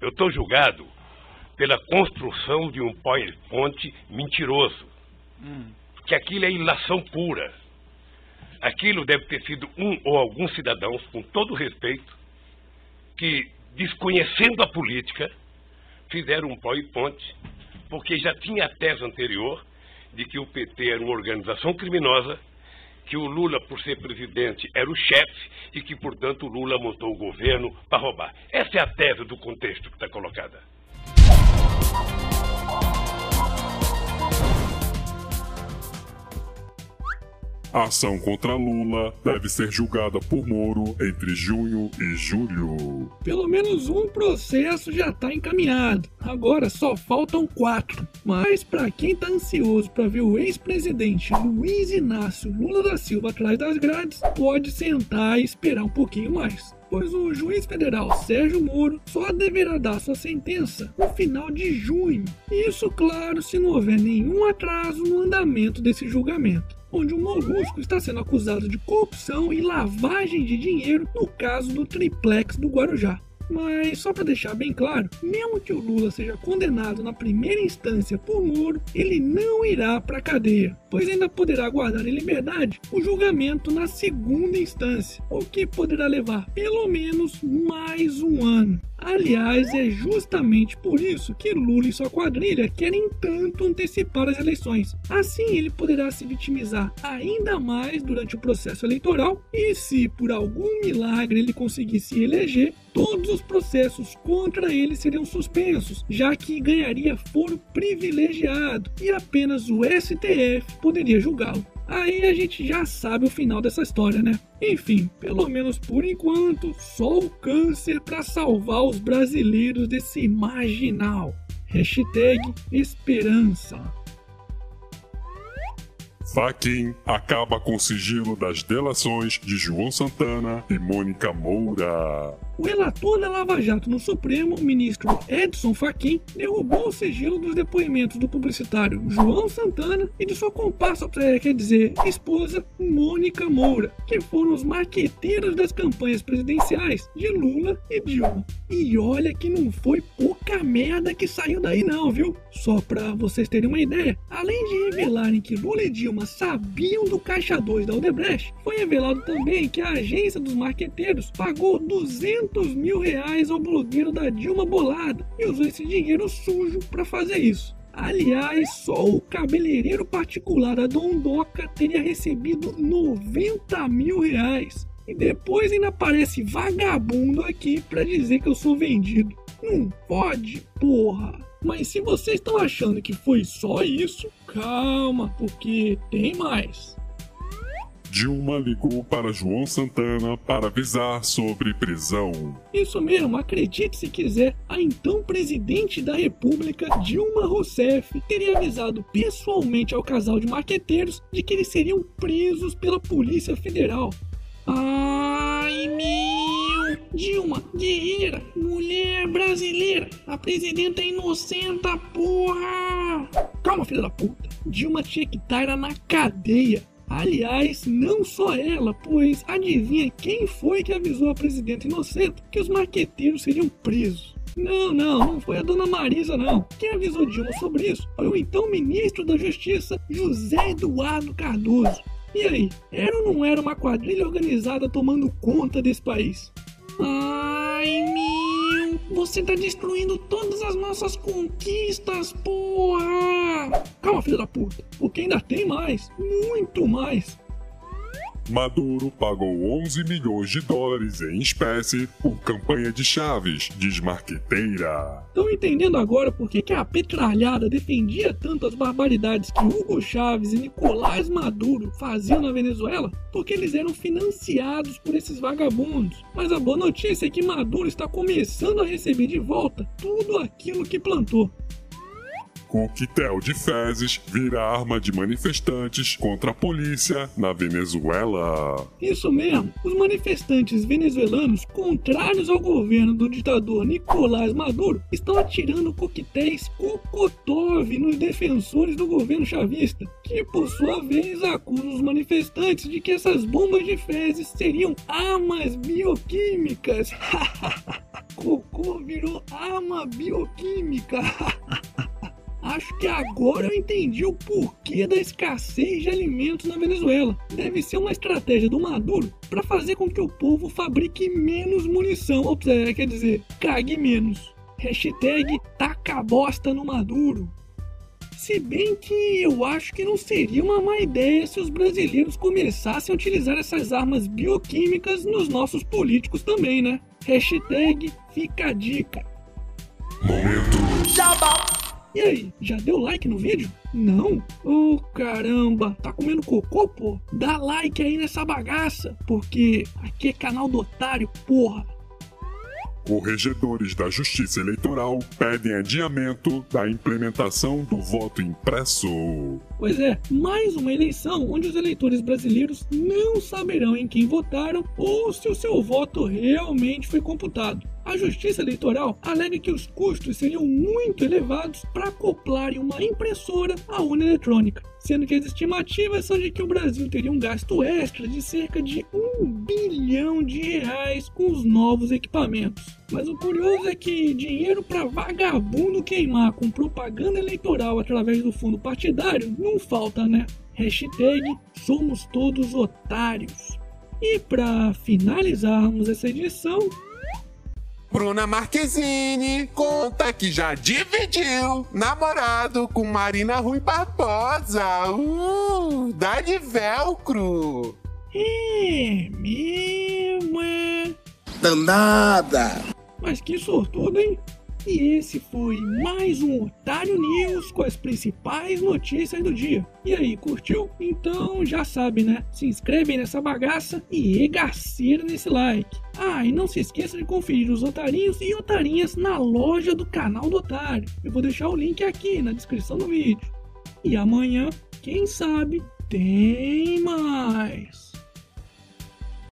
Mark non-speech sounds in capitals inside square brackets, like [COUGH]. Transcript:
eu estou julgado pela construção de um PowerPoint mentiroso. Hum. Que aquilo é ilação pura. Aquilo deve ter sido um ou alguns cidadãos, com todo respeito, que, desconhecendo a política, fizeram um PowerPoint, porque já tinha a tese anterior de que o PT era uma organização criminosa, que o Lula, por ser presidente, era o chefe e que, portanto, o Lula montou o governo para roubar. Essa é a tese do contexto que está colocada. A ação contra Lula deve ser julgada por Moro entre junho e julho. Pelo menos um processo já está encaminhado. Agora só faltam quatro. Mas para quem está ansioso para ver o ex-presidente Luiz Inácio Lula da Silva atrás das grades, pode sentar e esperar um pouquinho mais pois o juiz federal Sérgio Moro só deverá dar sua sentença no final de junho. Isso, claro, se não houver nenhum atraso no andamento desse julgamento onde o Molusco está sendo acusado de corrupção e lavagem de dinheiro no caso do triplex do Guarujá. Mas só para deixar bem claro, mesmo que o Lula seja condenado na primeira instância por Moro, ele não irá para a cadeia, pois ainda poderá aguardar em liberdade o julgamento na segunda instância, o que poderá levar pelo menos mais um ano. Aliás, é justamente por isso que Lula e sua quadrilha querem tanto antecipar as eleições. Assim, ele poderá se vitimizar ainda mais durante o processo eleitoral e, se por algum milagre ele conseguir se eleger, todos os processos contra ele seriam suspensos, já que ganharia foro privilegiado e apenas o STF poderia julgá-lo. Aí a gente já sabe o final dessa história, né? Enfim, pelo menos por enquanto, só o câncer para salvar os brasileiros desse marginal. Hashtag esperança. Faquin acaba com o sigilo das delações de João Santana e Mônica Moura. O relator da Lava Jato no Supremo, ministro Edson Fachin, derrubou o sigilo dos depoimentos do publicitário João Santana e de sua comparsa, é, quer dizer, esposa Mônica Moura, que foram os marqueteiros das campanhas presidenciais de Lula e Dilma. E olha que não foi pouca merda que saiu daí não, viu? Só pra vocês terem uma ideia, além de revelarem que Lula e Dilma sabiam do caixa 2 da Odebrecht, foi revelado também que a agência dos marqueteiros pagou 200 200 mil reais ao blogueiro da Dilma Bolada e usou esse dinheiro sujo para fazer isso. Aliás, só o cabeleireiro particular da Dondoca teria recebido 90 mil reais. E depois ainda aparece vagabundo aqui para dizer que eu sou vendido. Não pode, porra. Mas se vocês estão achando que foi só isso, calma, porque tem mais. Dilma ligou para João Santana para avisar sobre prisão. Isso mesmo, acredite se quiser, a então presidente da República, Dilma Rousseff, teria avisado pessoalmente ao casal de marqueteiros de que eles seriam presos pela Polícia Federal. Ai meu! Dilma, guerreira, mulher brasileira, a presidenta é inocenta, porra! Calma, filha da puta. Dilma tinha que estar na cadeia. Aliás, não só ela, pois adivinha quem foi que avisou a presidenta inocente que os marqueteiros seriam presos? Não, não, não foi a dona Marisa, não. Quem avisou Dilma sobre isso foi o então ministro da Justiça, José Eduardo Cardoso. E aí, era ou não era uma quadrilha organizada tomando conta desse país? Ai, meu, você tá destruindo todas as nossas conquistas, porra! Calma, filho da puta, porque ainda tem mais, muito mais. Maduro pagou 11 milhões de dólares em espécie por campanha de Chaves, diz marqueteira. Estão entendendo agora por que a petralhada defendia tanto as barbaridades que Hugo Chaves e Nicolás Maduro faziam na Venezuela? Porque eles eram financiados por esses vagabundos. Mas a boa notícia é que Maduro está começando a receber de volta tudo aquilo que plantou. Coquetel de fezes vira arma de manifestantes contra a polícia na Venezuela. Isso mesmo, os manifestantes venezuelanos, contrários ao governo do ditador Nicolás Maduro, estão atirando coquetéis Kokotov nos defensores do governo chavista, que por sua vez acusam os manifestantes de que essas bombas de fezes seriam armas bioquímicas. [LAUGHS] cocô virou arma bioquímica. [LAUGHS] Acho que agora eu entendi o porquê da escassez de alimentos na Venezuela. Deve ser uma estratégia do Maduro para fazer com que o povo fabrique menos munição. Ou, é, quer dizer, cague menos. Hashtag taca bosta no Maduro. Se bem que eu acho que não seria uma má ideia se os brasileiros começassem a utilizar essas armas bioquímicas nos nossos políticos também, né? Hashtag fica a dica. Momento. Jabá. E aí, já deu like no vídeo? Não? Ô oh, caramba, tá comendo cocô, pô? Dá like aí nessa bagaça, porque aqui é canal do otário, porra. Corregedores da Justiça Eleitoral pedem adiamento da implementação do voto impresso. Pois é, mais uma eleição onde os eleitores brasileiros não saberão em quem votaram ou se o seu voto realmente foi computado. A Justiça Eleitoral alega que os custos seriam muito elevados para acoplarem uma impressora à urna eletrônica, sendo que as estimativas são de que o Brasil teria um gasto extra de cerca de um bilhão de reais com os novos equipamentos. Mas o curioso é que dinheiro para vagabundo queimar com propaganda eleitoral através do fundo partidário não falta, né? Hashtag somos todos otários. E para finalizarmos essa edição, Bruna Marquezine conta que já dividiu namorado com Marina Rui Barbosa. Uh, dá de velcro. É mesmo, é? Danada. Mas que sortudo, hein? E esse foi mais um Otário News com as principais notícias do dia. E aí, curtiu? Então já sabe, né? Se inscreve nessa bagaça e regaceira nesse like. Ah, e não se esqueça de conferir os otarinhos e otarinhas na loja do canal do Otário. Eu vou deixar o link aqui na descrição do vídeo. E amanhã, quem sabe, tem mais.